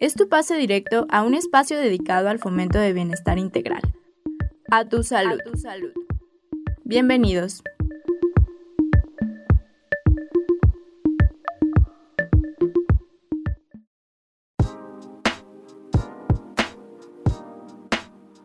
Es tu pase directo a un espacio dedicado al fomento de bienestar integral. A tu salud. Bienvenidos.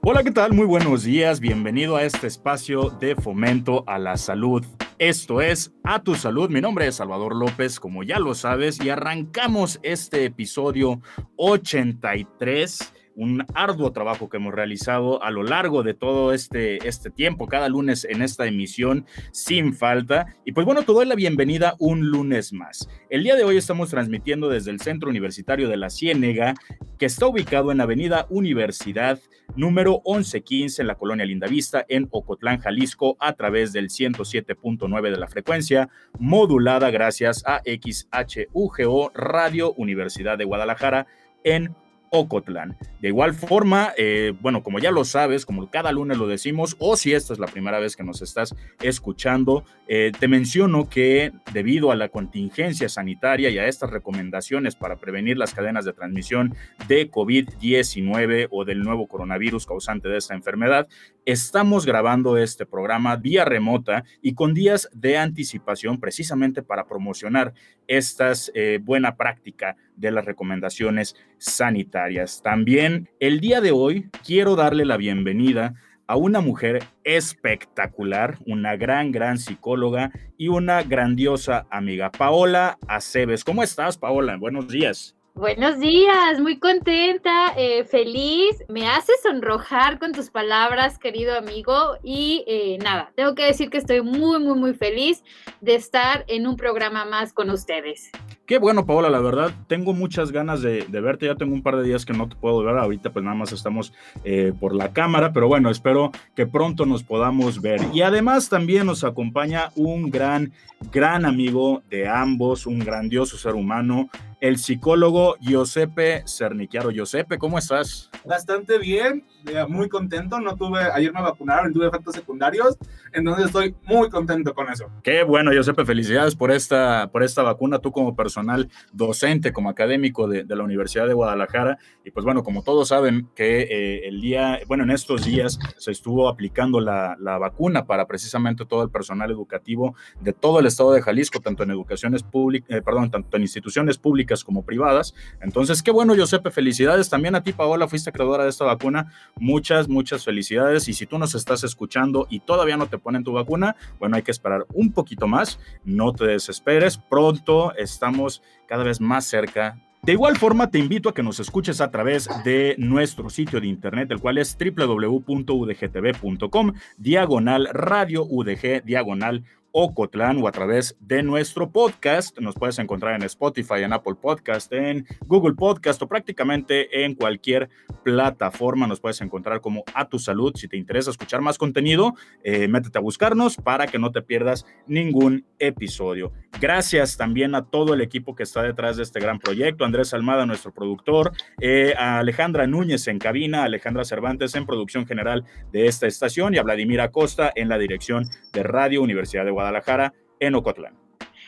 Hola, ¿qué tal? Muy buenos días. Bienvenido a este espacio de fomento a la salud. Esto es A Tu Salud. Mi nombre es Salvador López, como ya lo sabes, y arrancamos este episodio 83 un arduo trabajo que hemos realizado a lo largo de todo este, este tiempo, cada lunes en esta emisión, sin falta. Y pues bueno, te doy la bienvenida un lunes más. El día de hoy estamos transmitiendo desde el Centro Universitario de la Ciénega, que está ubicado en Avenida Universidad número 1115 en la colonia Lindavista, en Ocotlán, Jalisco, a través del 107.9 de la frecuencia, modulada gracias a XHUGO Radio Universidad de Guadalajara en Ocotlán. De igual forma, eh, bueno, como ya lo sabes, como cada lunes lo decimos, o si esta es la primera vez que nos estás escuchando, eh, te menciono que debido a la contingencia sanitaria y a estas recomendaciones para prevenir las cadenas de transmisión de COVID-19 o del nuevo coronavirus causante de esta enfermedad, estamos grabando este programa vía remota y con días de anticipación precisamente para promocionar estas eh, buena práctica de las recomendaciones sanitarias. También el día de hoy quiero darle la bienvenida a una mujer espectacular, una gran, gran psicóloga y una grandiosa amiga, Paola Aceves. ¿Cómo estás, Paola? Buenos días. Buenos días, muy contenta, eh, feliz. Me haces sonrojar con tus palabras, querido amigo. Y eh, nada, tengo que decir que estoy muy, muy, muy feliz de estar en un programa más con ustedes. Qué bueno, Paola, la verdad, tengo muchas ganas de, de, verte. Ya tengo un par de días que no te puedo ver. Ahorita, pues nada más estamos eh, por la cámara, pero bueno, espero que pronto nos podamos ver. Y además, también nos acompaña un gran, gran amigo de ambos, un grandioso ser humano, el psicólogo Giuseppe Cernichiaro. Giuseppe, ¿cómo estás? Bastante bien, muy contento. No tuve, ayer me vacunaron, tuve efectos secundarios, entonces estoy muy contento con eso. Qué bueno, Giuseppe, felicidades por esta, por esta vacuna. Tú como personal docente, como académico de, de la Universidad de Guadalajara. Y pues bueno, como todos saben que eh, el día, bueno, en estos días se estuvo aplicando la, la, vacuna para precisamente todo el personal educativo de todo el estado de Jalisco, tanto en educaciones públicas, eh, perdón, tanto en instituciones públicas como privadas. Entonces, qué bueno, Giuseppe, felicidades. También a ti, Paola, fuiste creadora de esta vacuna. Muchas, muchas felicidades. Y si tú nos estás escuchando y todavía no te ponen tu vacuna, bueno, hay que esperar un poquito más. No te desesperes. Pronto estamos cada vez más cerca de igual forma, te invito a que nos escuches a través de nuestro sitio de internet, el cual es www.udgtv.com, diagonal radio UDG, diagonal Ocotlán o a través de nuestro podcast. Nos puedes encontrar en Spotify, en Apple Podcast, en Google Podcast o prácticamente en cualquier plataforma. Nos puedes encontrar como A Tu Salud. Si te interesa escuchar más contenido, eh, métete a buscarnos para que no te pierdas ningún episodio. Gracias también a todo el equipo que está detrás de este gran proyecto. Andrés Almada, nuestro productor, eh, a Alejandra Núñez en cabina, Alejandra Cervantes en producción general de esta estación y a Vladimir Acosta en la dirección de Radio Universidad de Guadalajara. Guadalajara, en Ocotlán.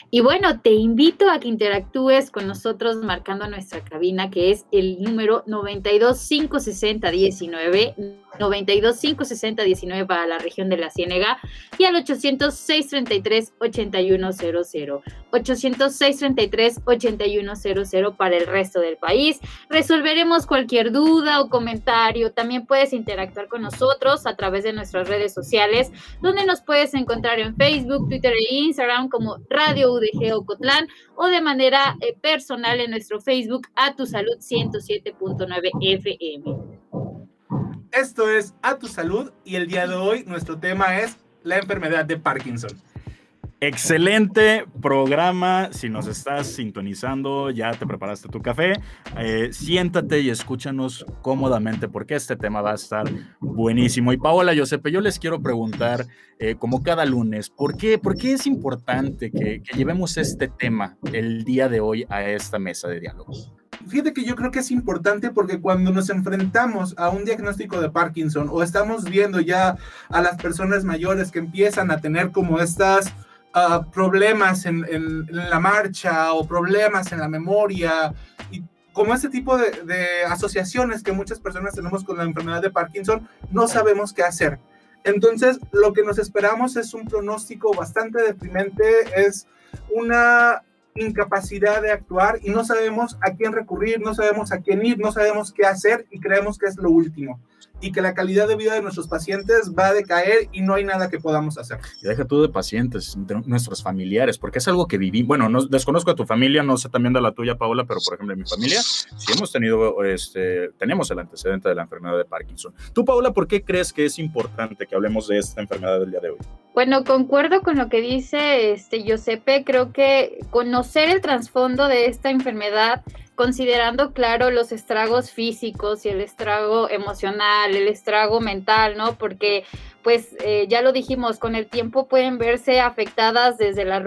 Y bueno, te invito a que interactúes con nosotros marcando nuestra cabina, que es el número 9256019, 9256019 para la región de la Ciénega, y al 806-33-8100, 806-33-8100 para el resto del país. Resolveremos cualquier duda o comentario. También puedes interactuar con nosotros a través de nuestras redes sociales, donde nos puedes encontrar en Facebook, Twitter e Instagram como Radio UDG Ocotlán o de manera eh, personal en nuestro Facebook a tu salud 107.9 FM. Esto es A Tu Salud y el día de hoy nuestro tema es la enfermedad de Parkinson. Excelente programa. Si nos estás sintonizando, ya te preparaste tu café, eh, siéntate y escúchanos cómodamente porque este tema va a estar buenísimo. Y Paola, Josepe, yo les quiero preguntar, eh, como cada lunes, ¿por qué, por qué es importante que, llevemos este tema el día de hoy a esta mesa de diálogo? Fíjate que yo creo que es importante porque cuando nos enfrentamos a un diagnóstico de Parkinson o estamos viendo ya a las personas mayores que empiezan a tener como estas problemas en, la marcha o problemas en la memoria y como ese tipo de, de, asociaciones que muchas personas tenemos con la enfermedad de Parkinson, no sabemos qué hacer. Entonces, lo que nos esperamos es un pronóstico bastante deprimente, es una incapacidad de actuar y no sabemos a quién recurrir, no sabemos a quién ir, no sabemos qué hacer y creemos que es lo último y que la calidad de vida de nuestros pacientes va a decaer y no hay nada que podamos hacer. Y deja tú de pacientes, de nuestros familiares, porque es algo que viví. Bueno, no, desconozco a tu familia, no sé también de la tuya, Paola, pero por ejemplo en mi familia sí hemos tenido, este, tenemos el antecedente de la enfermedad de Parkinson. Tú, Paola, ¿por qué crees que es importante que hablemos de esta enfermedad del día de hoy? Bueno, concuerdo con lo que dice este Giuseppe, creo que conocer el trasfondo de esta enfermedad considerando, claro, los estragos físicos y el estrago emocional, el estrago mental, ¿no? Porque, pues, eh, ya lo dijimos, con el tiempo pueden verse afectadas desde la,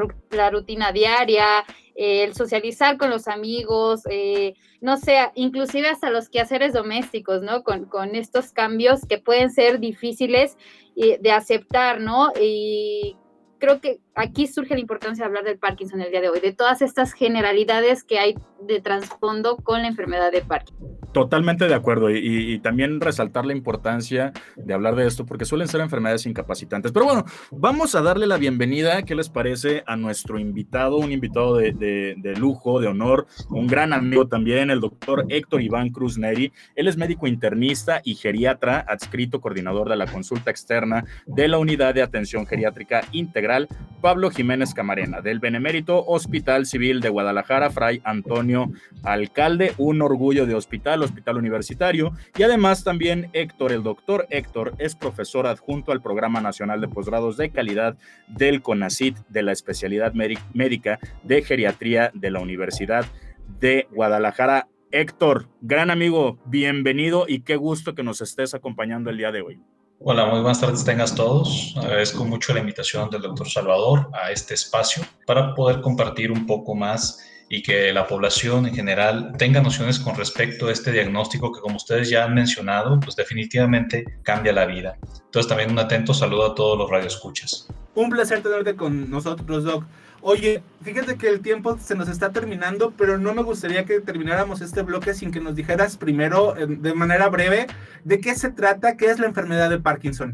rutina diaria, eh, el socializar con los amigos, eh, no sé, inclusive hasta los quehaceres domésticos, ¿no? Con, con estos cambios que pueden ser difíciles de aceptar, ¿no? Y creo que aquí surge la importancia de hablar del Parkinson el día de hoy, de todas estas generalidades que hay de trasfondo con la enfermedad de Parkinson. Totalmente de acuerdo y, también resaltar la importancia de hablar de esto porque suelen ser enfermedades incapacitantes. Pero bueno, vamos a darle la bienvenida, ¿qué les parece? A nuestro invitado, un invitado de, de lujo, de honor, un gran amigo también, el doctor Héctor Iván Cruz Neri. Él es médico internista y geriatra, adscrito coordinador de la consulta externa de la Unidad de Atención Geriátrica Integral, Pablo Jiménez Camarena, del Benemérito Hospital Civil de Guadalajara, Fray Antonio Alcalde, un orgullo de hospital, hospital universitario, y además también Héctor, el doctor Héctor, es profesor adjunto al Programa Nacional de Posgrados de Calidad del CONACIT de la especialidad médica de geriatría de la Universidad de Guadalajara. Héctor, gran amigo, bienvenido y qué gusto que nos estés acompañando el día de hoy. Hola, muy buenas tardes tengas todos. Agradezco mucho la invitación del doctor Salvador a este espacio para poder compartir un poco más y que la población en general tenga nociones con respecto a este diagnóstico que como ustedes ya han mencionado, pues definitivamente cambia la vida. Entonces también un atento saludo a todos los radioescuchas. Un placer tenerte con nosotros, Doc. Oye, fíjate que el tiempo se nos está terminando, pero no me gustaría que termináramos este bloque sin que nos dijeras primero, de manera breve, de qué se trata, qué es la enfermedad de Parkinson.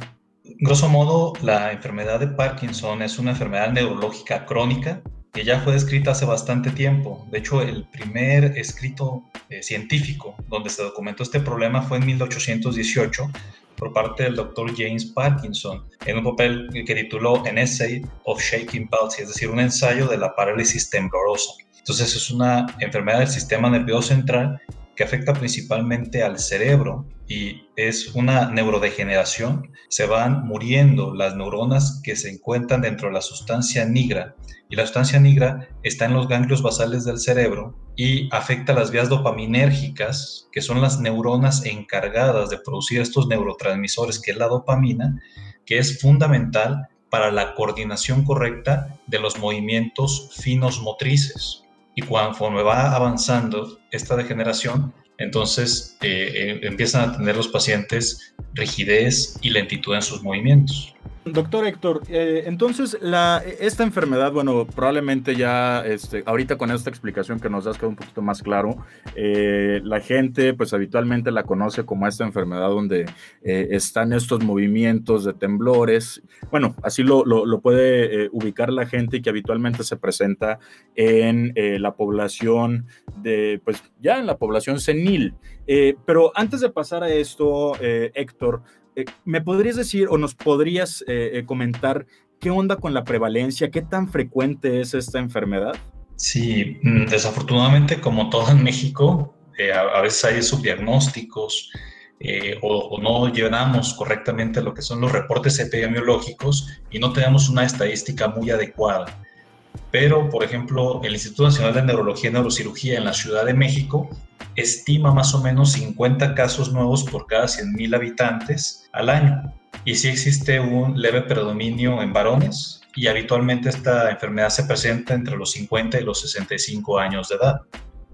Grosso modo, la enfermedad de Parkinson es una enfermedad neurológica crónica que ya fue descrita hace bastante tiempo. De hecho, el primer escrito eh, científico donde se documentó este problema fue en 1818 por parte del doctor James Parkinson en un papel que tituló An Essay of Shaking Palsy, es decir, un ensayo de la parálisis temblorosa. Entonces es una enfermedad del sistema nervioso central que afecta principalmente al cerebro y es una neurodegeneración. Se van muriendo las neuronas que se encuentran dentro de la sustancia nigra y la sustancia nigra está en los ganglios basales del cerebro y afecta las vías dopaminérgicas, que son las neuronas encargadas de producir estos neurotransmisores, que es la dopamina, que es fundamental para la coordinación correcta de los movimientos finos motrices. Y conforme va avanzando esta degeneración, entonces eh, eh, empiezan a tener los pacientes rigidez y lentitud en sus movimientos. Doctor Héctor, eh, entonces esta enfermedad, bueno, probablemente ya este, ahorita con esta explicación que nos das queda un poquito más claro, eh, la gente pues habitualmente la conoce como esta enfermedad donde eh, están estos movimientos de temblores, bueno, así lo, lo, puede ubicar la gente y que habitualmente se presenta en la población de, pues ya en la población senil. pero antes de pasar a esto, Héctor, ¿me podrías decir o nos podrías eh, eh, comentar qué onda con la prevalencia? ¿Qué tan frecuente es esta enfermedad? Sí, mm, desafortunadamente, como todo en México, a, veces hay subdiagnósticos, eh, o, no llenamos correctamente lo que son los reportes epidemiológicos y no tenemos una estadística muy adecuada. Pero, por ejemplo, el Instituto Nacional de Neurología y Neurocirugía en la Ciudad de México estima más o menos 50 casos nuevos por cada 100.000 habitantes al año. Y sí existe un leve predominio en varones y habitualmente esta enfermedad se presenta entre los 50 y los 65 años de edad.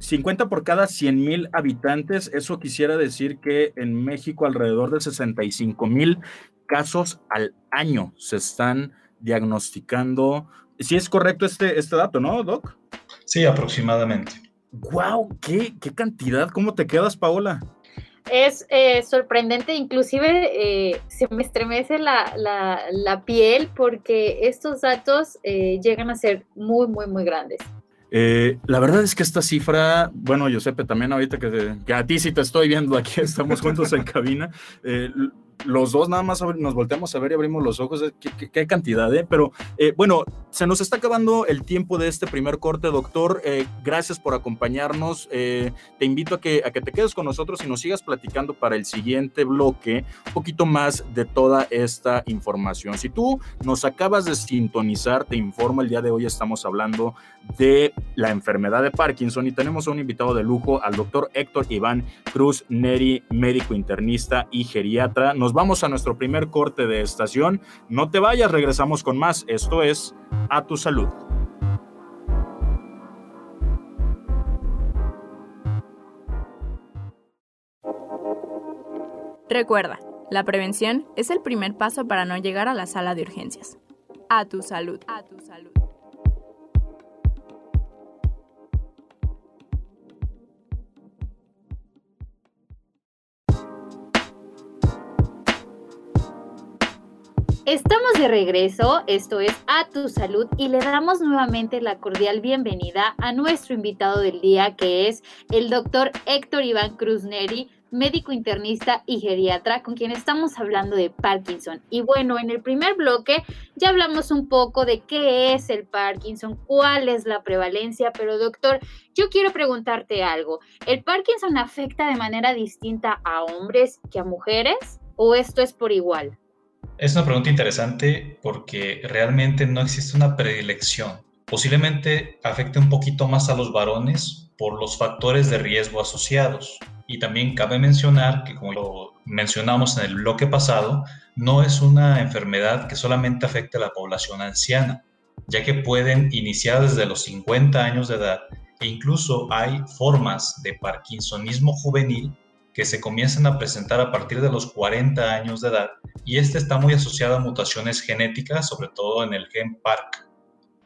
50 por cada 100 mil habitantes, eso quisiera decir que en México alrededor de 65 mil casos al año se están diagnosticando. Si es correcto este, este dato, ¿no, Doc? Sí, aproximadamente. ¡Wow! ¿Qué, qué cantidad? ¿Cómo te quedas, Paola? Es eh, sorprendente, inclusive eh, se me estremece la, la, piel porque estos datos eh, llegan a ser muy, muy, muy grandes. Eh, la verdad es que esta cifra, bueno, Giuseppe, también ahorita que, que, a ti sí te estoy viendo aquí, estamos juntos en cabina, eh, los dos nada más nos volteamos a ver y abrimos los ojos, qué, cantidad, ¿eh? Pero eh, bueno, se nos está acabando el tiempo de este primer corte, doctor. Eh, gracias por acompañarnos. Eh, te invito a que, a que te quedes con nosotros y nos sigas platicando para el siguiente bloque un poquito más de toda esta información. Si tú nos acabas de sintonizar, te informo, el día de hoy estamos hablando de la enfermedad de Parkinson y tenemos a un invitado de lujo, al doctor Héctor Iván Cruz Neri, médico internista y geriatra. Nos vamos a nuestro primer corte de estación. No te vayas, regresamos con más. Esto es A tu salud. Recuerda, la prevención es el primer paso para no llegar a la sala de urgencias. A tu salud. A tu salud. Estamos de regreso, esto es A Tu Salud y le damos nuevamente la cordial bienvenida a nuestro invitado del día que es el doctor Héctor Iván Cruz Neri, médico internista y geriatra con quien estamos hablando de Parkinson. Y bueno, en el primer bloque ya hablamos un poco de qué es el Parkinson, cuál es la prevalencia, pero doctor, yo quiero preguntarte algo. ¿El Parkinson afecta de manera distinta a hombres que a mujeres o esto es por igual? Es una pregunta interesante porque realmente no existe una predilección. Posiblemente afecte un poquito más a los varones por los factores de riesgo asociados. Y también cabe mencionar que, como lo mencionamos en el bloque pasado, no es una enfermedad que solamente afecte a la población anciana, ya que pueden iniciar desde los 50 años de edad e incluso hay formas de parkinsonismo juvenil que se comienzan a presentar a partir de los 40 años de edad y este está muy asociado a mutaciones genéticas, sobre todo en el gen PARC.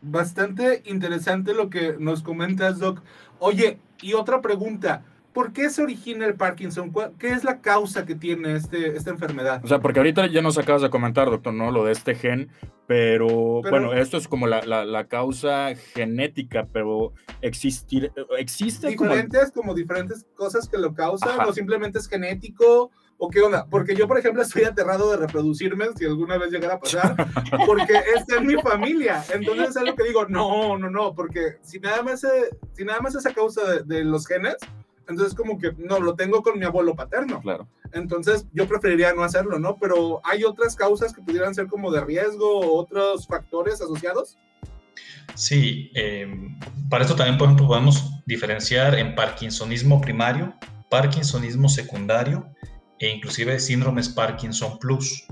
Bastante interesante lo que nos comentas, Doc. Oye, y otra pregunta, ¿por qué se origina el Parkinson? ¿Qué es la causa que tiene este, esta enfermedad? O sea, porque ahorita ya nos acabas de comentar, doctor, ¿no? Lo de este gen, pero, bueno, esto es como la, la, causa genética, pero existir, existe diferentes, como... diferentes cosas que lo causan, o simplemente es genético, o qué onda, porque yo, por ejemplo, estoy aterrado de reproducirme, si alguna vez llegara a pasar, porque esta es mi familia, entonces es algo que digo, no, no, no, porque si nada más, si nada más es a causa de, de los genes, entonces, como que no, lo tengo con mi abuelo paterno. Claro. Entonces, yo preferiría no hacerlo, ¿no? Pero hay otras causas que pudieran ser como de riesgo o otros factores asociados. Sí, em, para esto también, por ejemplo, podemos diferenciar en parkinsonismo primario, parkinsonismo secundario e inclusive síndromes Parkinson Plus.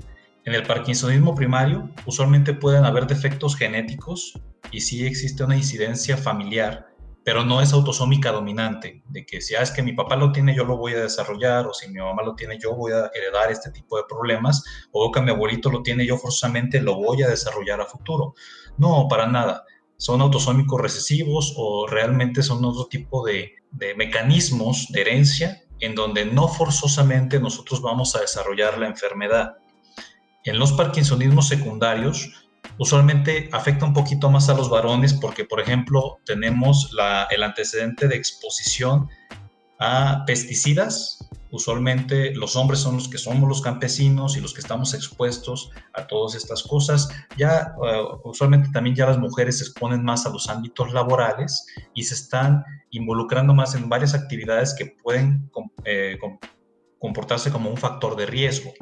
En el parkinsonismo primario, usualmente pueden haber defectos genéticos y sí existe una incidencia familiar pero no es autosómica dominante, de que si ah, es que mi papá lo tiene, yo lo voy a desarrollar, o si mi mamá lo tiene, yo voy a heredar este tipo de problemas, o que mi abuelito lo tiene, yo forzosamente lo voy a desarrollar a futuro. No, para nada. Son autosómicos recesivos o realmente son otro tipo de, de mecanismos de herencia en donde no forzosamente nosotros vamos a desarrollar la enfermedad. En los parkinsonismos secundarios, usualmente afecta un poquito más a los varones porque, por ejemplo, tenemos el antecedente de exposición a pesticidas. Usualmente los hombres son los que somos los campesinos y los que estamos expuestos a todas estas cosas. Ya eh, usualmente también ya las mujeres se exponen más a los ámbitos laborales y se están involucrando más en varias actividades que pueden eh, comportarse como un factor de riesgo.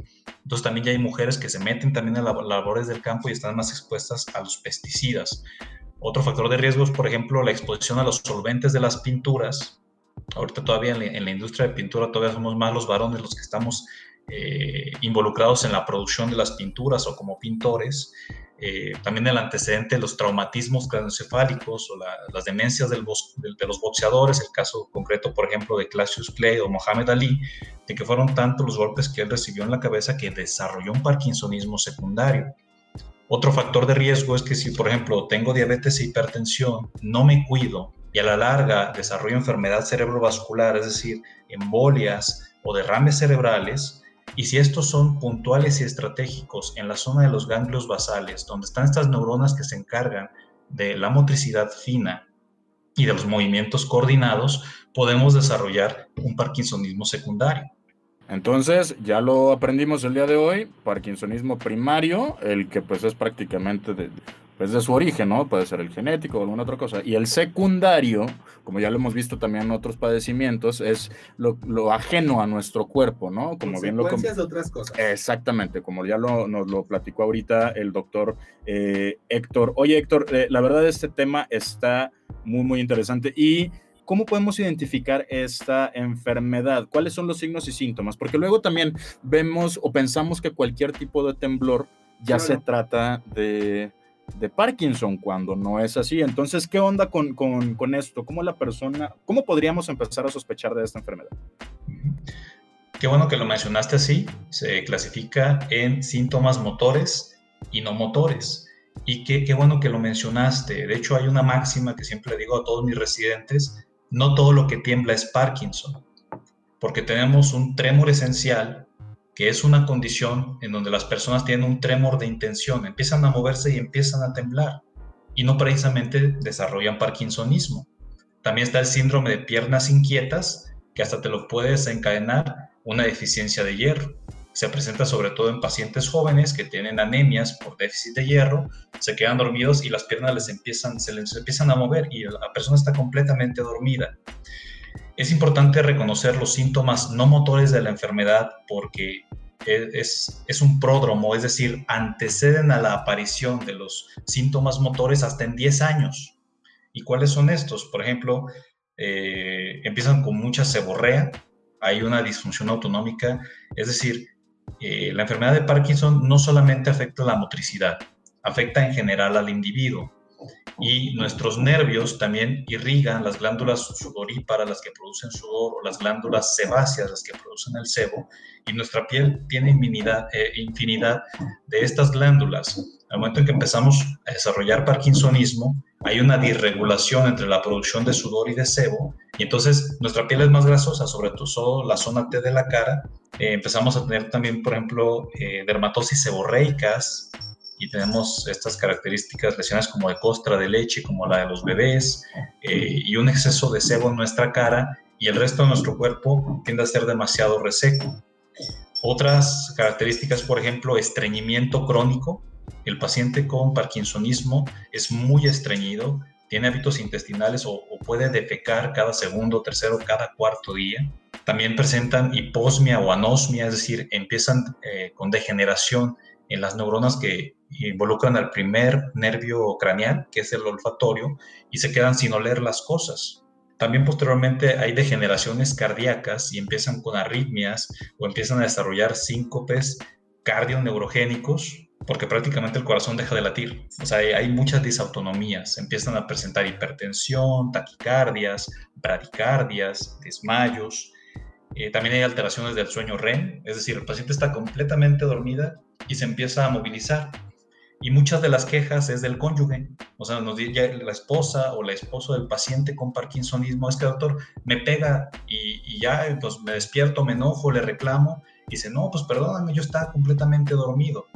Entonces también ya hay mujeres que se meten también a las labores del campo y están más expuestas a los pesticidas. Otro factor de riesgo es, por ejemplo, la exposición a los solventes de las pinturas. Ahorita todavía en la, industria de pintura todavía somos más los varones los que estamos eh, involucrados en la producción de las pinturas o como pintores. Eh, también el antecedente de los traumatismos craneoencefálicos o las demencias de, los boxeadores, el caso concreto, por ejemplo, de Cassius Clay o Mohamed Ali, de que fueron tantos los golpes que él recibió en la cabeza que desarrolló un parkinsonismo secundario. Otro factor de riesgo es que si, por ejemplo, tengo diabetes e hipertensión, no me cuido y a la larga desarrollo enfermedad cerebrovascular, es decir, embolias o derrames cerebrales, y si estos son puntuales y estratégicos en la zona de los ganglios basales, donde están estas neuronas que se encargan de la motricidad fina y de los movimientos coordinados, podemos desarrollar un parkinsonismo secundario. Entonces, ya lo aprendimos el día de hoy, parkinsonismo primario, el que pues es prácticamente de, pues de su origen, ¿no? Puede ser el genético o alguna otra cosa. Y el secundario, como ya lo hemos visto también en otros padecimientos, es lo, ajeno a nuestro cuerpo, ¿no? Como bien lo de otras cosas. Exactamente, como ya lo, nos lo platicó ahorita el doctor eh, Héctor. Oye, Héctor, eh, la verdad este tema está muy, muy interesante y ¿Cómo podemos identificar esta enfermedad? ¿Cuáles son los signos y síntomas? Porque luego también vemos o pensamos que cualquier tipo de temblor ya se trata de, de Parkinson cuando no es así. Entonces, ¿qué onda con, con, esto? ¿Cómo la persona, cómo podríamos empezar a sospechar de esta enfermedad? Qué bueno que lo mencionaste así. Se clasifica en síntomas motores y no motores. Y qué, qué bueno que lo mencionaste. De hecho, hay una máxima que siempre digo a todos mis residentes, no todo lo que tiembla es Parkinson, porque tenemos un tremor esencial que es una condición en donde las personas tienen un tremor de intención, empiezan a moverse y empiezan a temblar y no precisamente desarrollan parkinsonismo. También está el síndrome de piernas inquietas, que hasta te lo puede desencadenar una deficiencia de hierro. Se presenta sobre todo en pacientes jóvenes que tienen anemias por déficit de hierro, se quedan dormidos y las piernas les empiezan, se les empiezan a mover y la persona está completamente dormida. Es importante reconocer los síntomas no motores de la enfermedad porque es, es, un pródromo, es decir, anteceden a la aparición de los síntomas motores hasta en 10 años. ¿Y cuáles son estos? Por ejemplo, eh, empiezan con mucha seborrea, hay una disfunción autonómica, es decir, eh, la enfermedad de Parkinson no solamente afecta la motricidad, afecta en general al individuo y nuestros nervios también irrigan las glándulas sudoríparas, las que producen sudor, o las glándulas sebáceas, las que producen el sebo, y nuestra piel tiene infinidad, eh, infinidad de estas glándulas. Al momento en que empezamos a desarrollar parkinsonismo, hay una disregulación entre la producción de sudor y de sebo, y entonces nuestra piel es más grasosa, sobre todo la zona T de la cara. Eh, empezamos a tener también, por ejemplo, eh, dermatosis seborreicas, y tenemos estas características lesiones como de costra de leche, como la de los bebés, eh, y un exceso de sebo en nuestra cara y el resto de nuestro cuerpo tiende a ser demasiado reseco. Otras características, por ejemplo, estreñimiento crónico. El paciente con parkinsonismo es muy estreñido, tiene hábitos intestinales o, puede defecar cada segundo, tercero, cada cuarto día. También presentan hiposmia o anosmia, es decir, empiezan eh, con degeneración en las neuronas que involucran al primer nervio craneal, que es el olfatorio, y se quedan sin oler las cosas. También posteriormente hay degeneraciones cardíacas y empiezan con arritmias o empiezan a desarrollar síncopes cardioneurogénicos porque prácticamente el corazón deja de latir. O sea, hay muchas disautonomías. Empiezan a presentar hipertensión, taquicardias, bradicardias, desmayos. Eh, también hay alteraciones del sueño REM, es decir, el paciente está completamente dormida y se empieza a movilizar. Y muchas de las quejas es del cónyuge, o sea, nos la esposa o la esposa del paciente con Parkinsonismo, es que doctor, me pega y, y ya, pues me despierto, me enojo, le reclamo, y dice, no, pues perdóname, yo estaba completamente dormido.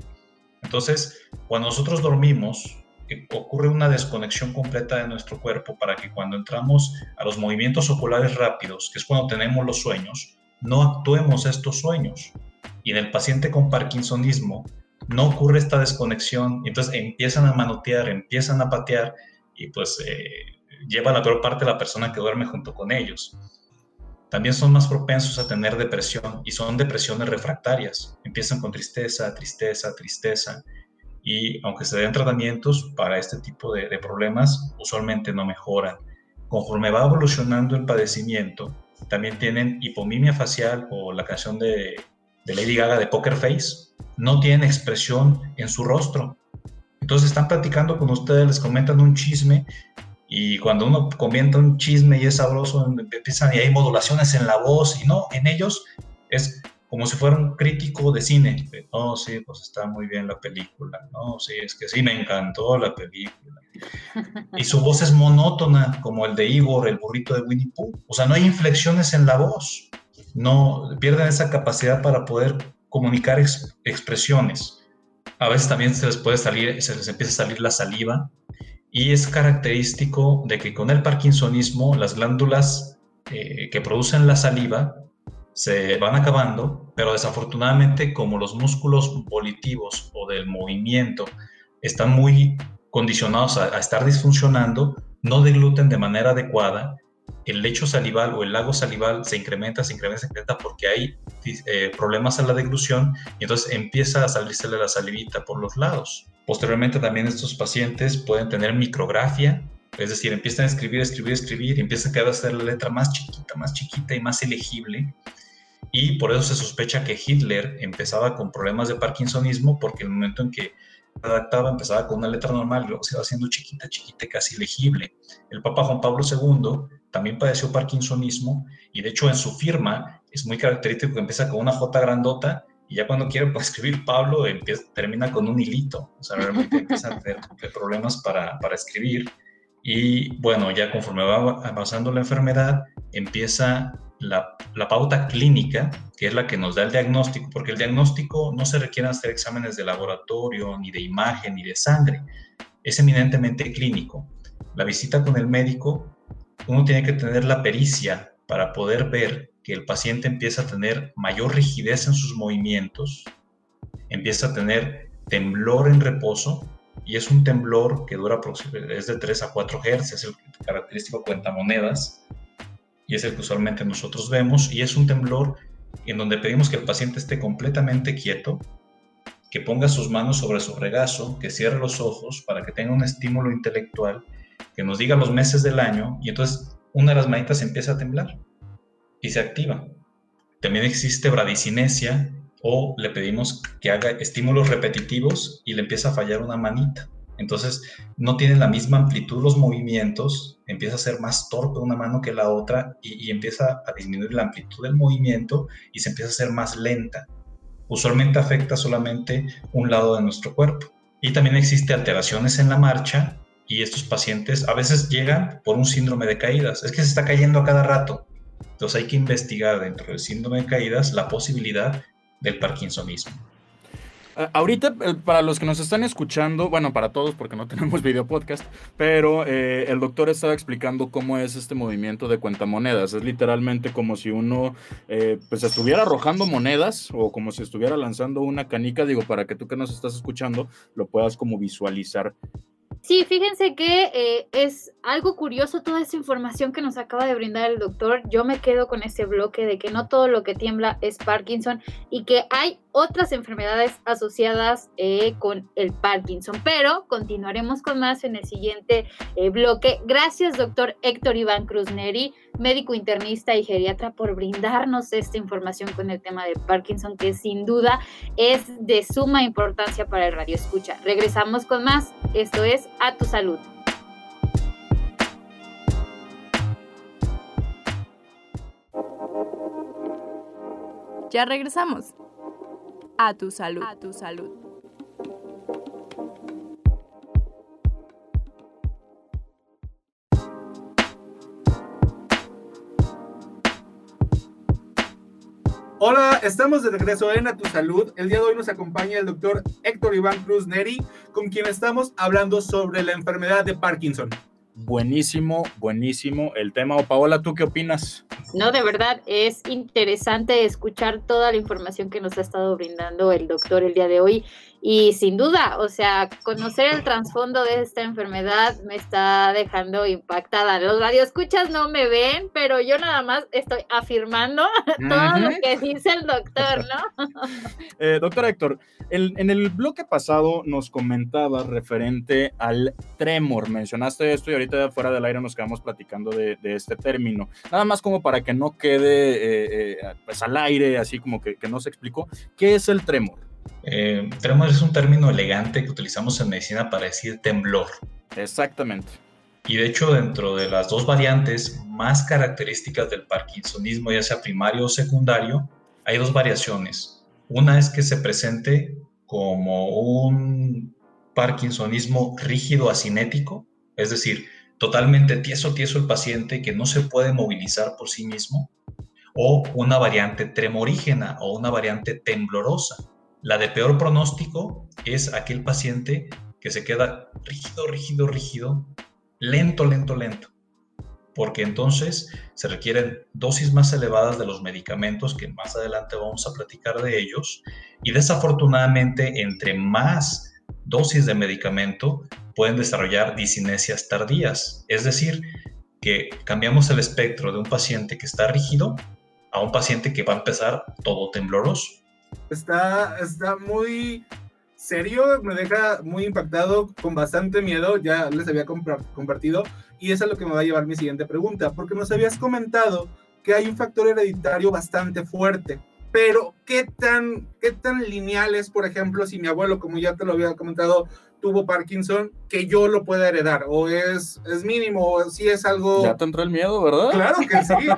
Entonces, cuando nosotros dormimos, eh, ocurre una desconexión completa de nuestro cuerpo para que cuando entramos a los movimientos oculares rápidos, que es cuando tenemos los sueños, no actuemos estos sueños. Y en el paciente con Parkinsonismo no ocurre esta desconexión, entonces empiezan a manotear, empiezan a patear, y pues eh, lleva la peor parte de la persona que duerme junto con ellos. también son más propensos a tener depresión y son depresiones refractarias. Empiezan con tristeza, tristeza, tristeza y aunque se den tratamientos para este tipo de, problemas, usualmente no mejoran. Conforme va evolucionando el padecimiento, también tienen hipomimia facial o la canción de, de Lady Gaga de Poker Face, no tienen expresión en su rostro. Entonces están platicando con ustedes, les comentan un chisme y cuando uno comenta un chisme y es sabroso, empiezan y hay modulaciones en la voz y no, en ellos es como si fuera un crítico de cine. No, sí, pues está muy bien la película. No, sí, es que sí, me encantó la película. Y su voz es monótona, como el de Igor, el burrito de Winnie Pooh. O sea, no hay inflexiones en la voz. No, pierden esa capacidad para poder comunicar expresiones. A veces también se les puede salir, se les empieza a salir la saliva y es característico de que con el parkinsonismo las glándulas eh, que producen la saliva se van acabando, pero desafortunadamente como los músculos volitivos o del movimiento están muy condicionados a, estar disfuncionando, no degluten de manera adecuada, el lecho salival o el lago salival se incrementa, se incrementa, se incrementa porque hay eh, problemas a la deglución y entonces empieza a salirse la salivita por los lados. Posteriormente también estos pacientes pueden tener micrografia, es decir, empiezan a escribir, escribir, escribir y empiezan cada vez a hacer la letra más chiquita, más chiquita y más elegible. Y por eso se sospecha que Hitler empezaba con problemas de parkinsonismo porque el momento en que redactaba empezaba con una letra normal y luego se iba haciendo chiquita, chiquita, casi legible. El Papa Juan Pablo II también padeció parkinsonismo y de hecho en su firma es muy característico que empieza con una J grandota y ya cuando quiere escribir Pablo, empieza, termina con un hilito. O sea, realmente empieza a tener problemas para, para escribir. Y bueno, ya conforme va avanzando la enfermedad, empieza la, la, pauta clínica, que es la que nos da el diagnóstico, porque el diagnóstico no se requiere hacer exámenes de laboratorio, ni de imagen, ni de sangre. Es eminentemente clínico. La visita con el médico, uno tiene que tener la pericia para poder ver que el paciente empieza a tener mayor rigidez en sus movimientos, empieza a tener temblor en reposo, y es un temblor que dura es de 3 a 4 Hz, es el característico cuentamonedas, y es el que usualmente nosotros vemos, y es un temblor en donde pedimos que el paciente esté completamente quieto, que ponga sus manos sobre su regazo, que cierre los ojos para que tenga un estímulo intelectual, que nos diga los meses del año, y entonces una de las manitas empieza a temblar y se activa. También existe bradicinesia o le pedimos que haga estímulos repetitivos y le empieza a fallar una manita. Entonces no tiene la misma amplitud los movimientos, empieza a ser más torpe una mano que la otra y, empieza a disminuir la amplitud del movimiento y se empieza a ser más lenta. Usualmente afecta solamente un lado de nuestro cuerpo. Y también existe alteraciones en la marcha y estos pacientes a veces llegan por un síndrome de caídas. Es que se está cayendo a cada rato. Entonces hay que investigar dentro del síndrome de caídas la posibilidad del parkinsonismo. Ahorita, eh, para los que nos están escuchando, bueno, para todos porque no tenemos video podcast, pero eh, el doctor estaba explicando cómo es este movimiento de cuentamonedas. Es literalmente como si uno eh, pues estuviera arrojando monedas o como si estuviera lanzando una canica, digo, para que tú que nos estás escuchando lo puedas como visualizar. Sí, fíjense que eh, es algo curioso toda esa información que nos acaba de brindar el doctor. Yo me quedo con ese bloque de que no todo lo que tiembla es Parkinson y que hay otras enfermedades asociadas eh, con el Parkinson. Pero continuaremos con más en el siguiente eh, bloque. Gracias, doctor Héctor Iván Cruz Neri, médico internista y geriatra, por brindarnos esta información con el tema de Parkinson, que sin duda es de suma importancia para el radio escucha. Regresamos con más. Esto es A Tu Salud. Ya regresamos a tu salud. A tu salud. Hola, estamos de regreso en A Tu Salud. El día de hoy nos acompaña el doctor Héctor Iván Cruz Neri, con quien estamos hablando sobre la enfermedad de Parkinson. Buenísimo, buenísimo el tema. O Paola, ¿tú qué opinas? No, de verdad, es interesante escuchar toda la información que nos ha estado brindando el doctor el día de hoy. Y sin duda, o sea, conocer el trasfondo de esta enfermedad me está dejando impactada. Los radioescuchas no me ven, pero yo nada más estoy afirmando todo lo que dice el doctor, ¿no? eh, doctor Héctor, en el bloque pasado nos comentaba referente al tremor. Mencionaste esto y ahorita fuera del aire nos quedamos platicando de, este término. Nada más como para que no quede eh, eh, pues al aire, así como que, que no se explicó. ¿Qué es el tremor? Eh, tremor es un término elegante que utilizamos en medicina para decir temblor. Exactamente. Y de hecho, dentro de las dos variantes más características del parkinsonismo, ya sea primario o secundario, hay dos variaciones. Una es que se presente como un parkinsonismo rígido asinético, es decir, totalmente tieso, tieso el paciente que no se puede movilizar por sí mismo, o una variante tremorígena o una variante temblorosa, la de peor pronóstico es aquel paciente que se queda rígido, rígido, rígido, lento, lento, lento, porque entonces se requieren dosis más elevadas de los medicamentos, que más adelante vamos a platicar de ellos, y desafortunadamente entre más dosis de medicamento pueden desarrollar disinesias tardías, es decir, que cambiamos el espectro de un paciente que está rígido a un paciente que va a empezar todo tembloroso. Está, está muy serio, me deja muy impactado, con bastante miedo, ya les había compartido, y eso es lo que me va a llevar mi siguiente pregunta, porque nos habías comentado que hay un factor hereditario bastante fuerte, pero ¿qué tan, qué tan lineal es, por ejemplo, si mi abuelo, como ya te lo había comentado, tuvo Parkinson, que yo lo pueda heredar, o es, es mínimo, o si es algo... Ya te entró el miedo, ¿verdad? Claro que sí,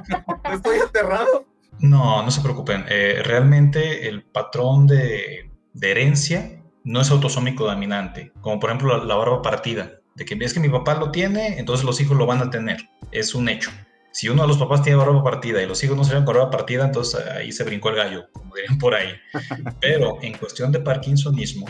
estoy aterrado. No, no se preocupen. Eh, realmente el patrón de, herencia no es autosómico dominante, como por ejemplo la, barba partida, de que es que mi papá lo tiene, entonces los hijos lo van a tener. Es un hecho. Si uno de los papás tiene barba partida y los hijos no se ven con barba partida, entonces ahí se brincó el gallo, como dirían por ahí. Pero en cuestión de Parkinsonismo,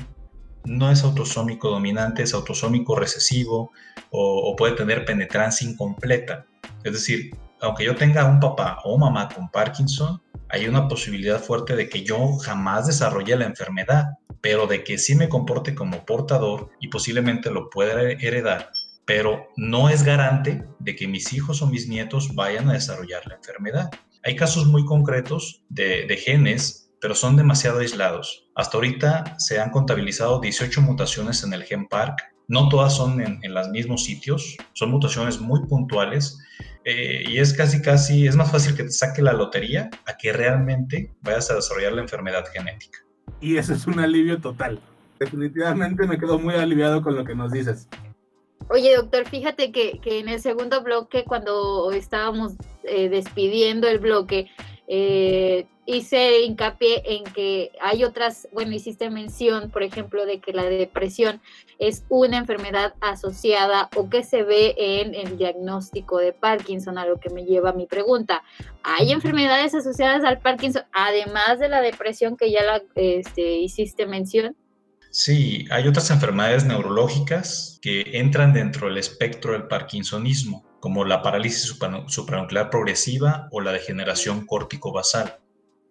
no es autosómico dominante, es autosómico recesivo o, o puede tener penetrancia incompleta. Es decir, aunque yo tenga un papá o mamá con Parkinson, hay una posibilidad fuerte de que yo jamás desarrolle la enfermedad, pero de que sí me comporte como portador y posiblemente lo pueda heredar, pero no es garante de que mis hijos o mis nietos vayan a desarrollar la enfermedad. Hay casos muy concretos de, genes, pero son demasiado aislados. Hasta ahorita se han contabilizado 18 mutaciones en el gen PARC. No todas son en los mismos sitios, son mutaciones muy puntuales eh, y es casi, casi, es más fácil que te saque la lotería a que realmente vayas a desarrollar la enfermedad genética. Y eso es un alivio total. Definitivamente me quedo muy aliviado con lo que nos dices. Oye, doctor, fíjate que, que en el segundo bloque, cuando estábamos eh, despidiendo el bloque, eh, hice hincapié en que hay otras, bueno, hiciste mención, por ejemplo, de que la depresión es una enfermedad asociada o que se ve en el diagnóstico de Parkinson, a lo que me lleva a mi pregunta. ¿Hay enfermedades asociadas al Parkinson, además de la depresión que ya la este, hiciste mención? Sí, hay otras enfermedades neurológicas que entran dentro del espectro del parkinsonismo como la parálisis supranuclear progresiva o la degeneración córtico-basal.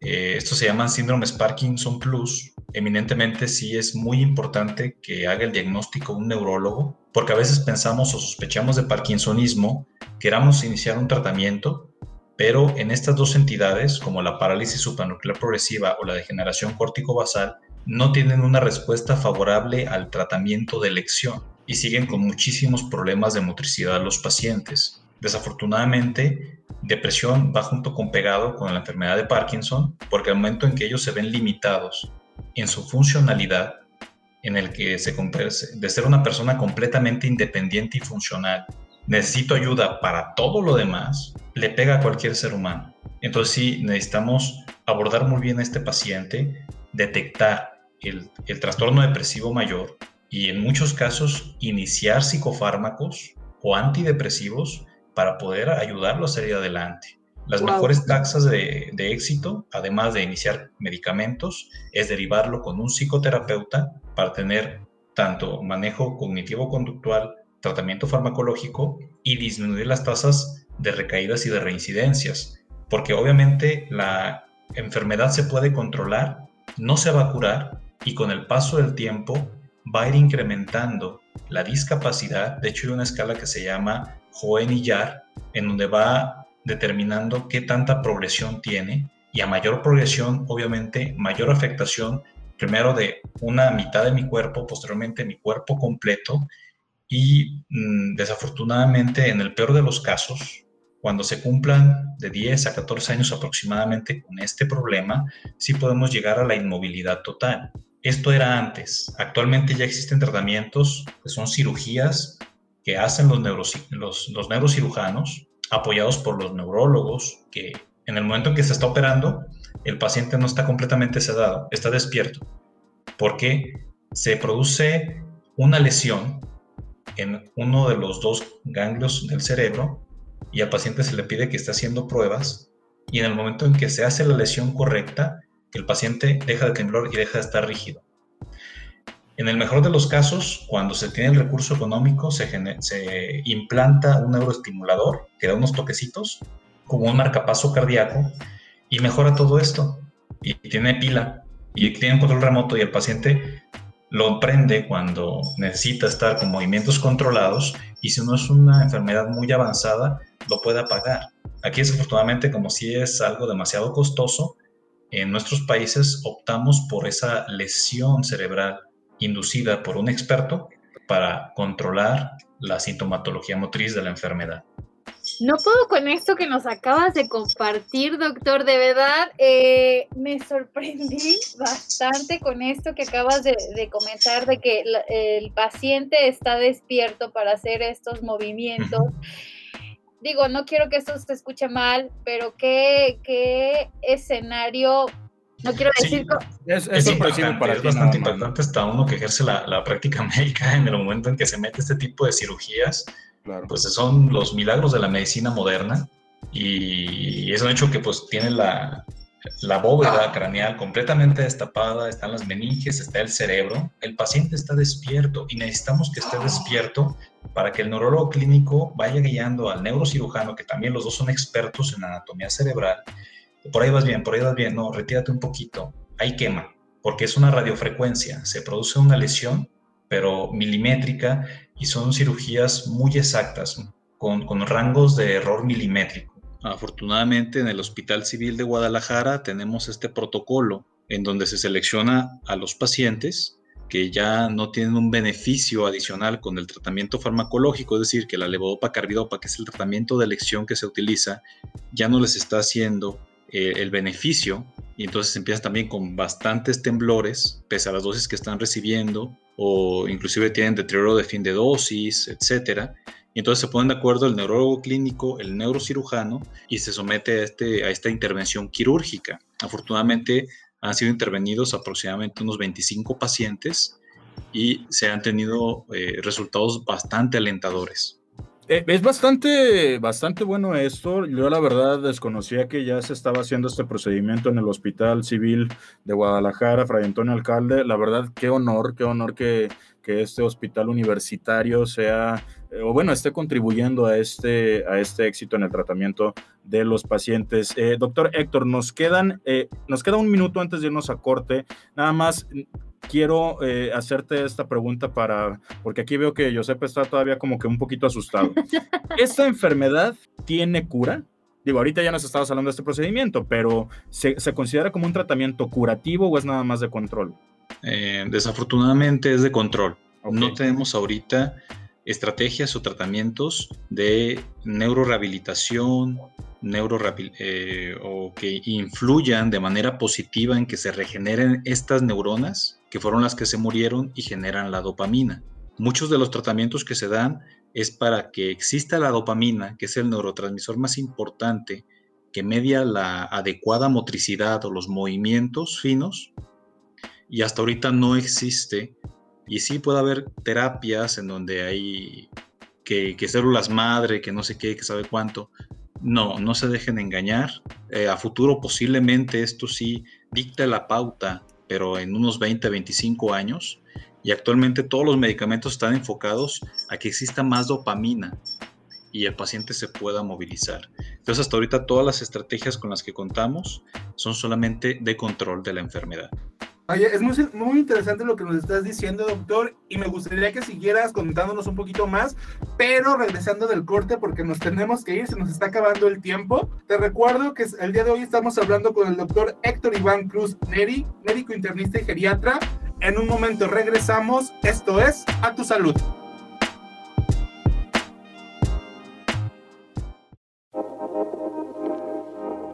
Eh, estos se llaman síndromes Parkinson Plus. Eminentemente sí es muy importante que haga el diagnóstico un neurólogo, porque a veces pensamos o sospechamos de Parkinsonismo, queramos iniciar un tratamiento, pero en estas dos entidades, como la parálisis supranuclear progresiva o la degeneración córtico-basal, no tienen una respuesta favorable al tratamiento de elección y siguen con muchísimos problemas de motricidad los pacientes. Desafortunadamente, depresión va junto con pegado con la enfermedad de Parkinson, porque al momento en que ellos se ven limitados en su funcionalidad, en el que se de ser una persona completamente independiente y funcional, necesito ayuda para todo lo demás, le pega a cualquier ser humano. Entonces sí, necesitamos abordar muy bien a este paciente, detectar el, el trastorno depresivo mayor y en muchos casos iniciar psicofármacos o antidepresivos para poder ayudarlo a salir adelante. Las mejores taxas de, de, éxito, además de iniciar medicamentos, es derivarlo con un psicoterapeuta para tener tanto manejo cognitivo-conductual, tratamiento farmacológico y disminuir las tasas de recaídas y de reincidencias. porque obviamente la enfermedad se puede controlar, no se va a curar y con el paso del tiempo va a ir incrementando la discapacidad. De hecho, hay una escala que se llama Hohen-Yar, en donde va determinando qué tanta progresión tiene y a mayor progresión, obviamente, mayor afectación, primero de una mitad de mi cuerpo, posteriormente mi cuerpo completo y mm, desafortunadamente, en el peor de los casos, cuando se cumplan de 10 a 14 años aproximadamente con este problema, sí podemos llegar a la inmovilidad total. Esto era antes. Actualmente ya existen tratamientos que son cirugías que hacen los, neurocirujanos, apoyados por los neurólogos, que en el momento en que se está operando, el paciente no está completamente sedado, está despierto, porque se produce una lesión en uno de los dos ganglios del cerebro y al paciente se le pide que esté haciendo pruebas y en el momento en que se hace la lesión correcta, el paciente deja de temblar y deja de estar rígido. En el mejor de los casos, cuando se tiene el recurso económico, se, se implanta un neuroestimulador que da unos toquecitos, como un marcapaso cardíaco, y mejora todo esto. Y tiene pila, y tiene un control remoto, y el paciente lo prende cuando necesita estar con movimientos controlados y si no es una enfermedad muy avanzada, lo puede apagar. Aquí desafortunadamente, como si es algo demasiado costoso, en nuestros países optamos por esa lesión cerebral inducida por un experto para controlar la sintomatología motriz de la enfermedad. No puedo con esto que nos acabas de compartir, doctor. De verdad, eh, me sorprendí bastante con esto que acabas de, comentar, de que el paciente está despierto para hacer estos movimientos. Digo, no quiero que esto se escuche mal, pero qué, qué escenario no quiero decir. es, es, para es bastante impactante hasta uno que ejerce la, la, práctica médica en el momento en que se mete este tipo de cirugías pues son los milagros de la medicina moderna y es un hecho que pues tiene la, la bóveda craneal completamente destapada, están las meninges, está el cerebro, el paciente está despierto y necesitamos que esté despierto para que el neurólogo clínico vaya guiando al neurocirujano, que también los dos son expertos en anatomía cerebral. Por ahí vas bien, por ahí vas bien, no, retírate un poquito, ahí quema, porque es una radiofrecuencia, se produce una lesión, pero milimétrica, y son cirugías muy exactas, con, con rangos de error milimétrico. Afortunadamente en el Hospital Civil de Guadalajara tenemos este protocolo en donde se selecciona a los pacientes que ya no tienen un beneficio adicional con el tratamiento farmacológico, es decir, que la levodopa carbidopa, que es el tratamiento de elección que se utiliza, ya no les está haciendo eh, el beneficio y entonces empiezan también con bastantes temblores, pese a las dosis que están recibiendo, o inclusive tienen deterioro de fin de dosis, etcétera. Entonces se ponen de acuerdo el neurólogo clínico, el neurocirujano, y se somete a, este, a esta intervención quirúrgica. Afortunadamente han sido intervenidos aproximadamente unos 25 pacientes y se han tenido eh, resultados bastante alentadores. Eh, es bastante, bastante bueno esto. Yo la verdad desconocía que ya se estaba haciendo este procedimiento en el Hospital Civil de Guadalajara, Fray Antonio Alcalde. La verdad, qué honor, qué honor que, que este hospital universitario sea, o bueno, esté contribuyendo a este, a este éxito en el tratamiento de los pacientes. Eh, doctor Héctor, nos quedan, nos queda un minuto antes de irnos a corte. Nada más, quiero eh, hacerte esta pregunta para, porque aquí veo que Josep está todavía como que un poquito asustado. ¿Esta enfermedad tiene cura? Digo, ahorita ya nos estabas hablando de este procedimiento, pero ¿se, considera como un tratamiento curativo o es nada más de control? Eh, desafortunadamente es de control. No tenemos ahorita estrategias o tratamientos de neurorehabilitación, neuro eh, o que influyan de manera positiva en que se regeneren estas neuronas que fueron las que se murieron y generan la dopamina. Muchos de los tratamientos que se dan es para que exista la dopamina, que es el neurotransmisor más importante que media la adecuada motricidad o los movimientos finos, y hasta ahorita no existe. Y sí puede haber terapias en donde hay que, células madre, que no sé qué, que sabe cuánto. No, no se dejen engañar. Eh, a futuro posiblemente esto sí dicta la pauta pero en unos 20, 25 años. Y actualmente todos los medicamentos están enfocados a que exista más dopamina. y el paciente se pueda movilizar. Entonces, hasta ahorita todas las estrategias con las que contamos son solamente de control de la enfermedad. Oye, es muy, muy, interesante lo que nos estás diciendo, doctor, y me gustaría que siguieras contándonos un poquito más, pero regresando del corte porque nos tenemos que ir, se nos está acabando el tiempo. Te recuerdo que el día de hoy estamos hablando con el doctor Héctor Iván Cruz Neri, médico internista y geriatra. En un momento regresamos, esto es A Tu Salud.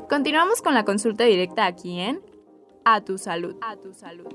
Continuamos con la consulta directa aquí en A tu salud. A tu salud.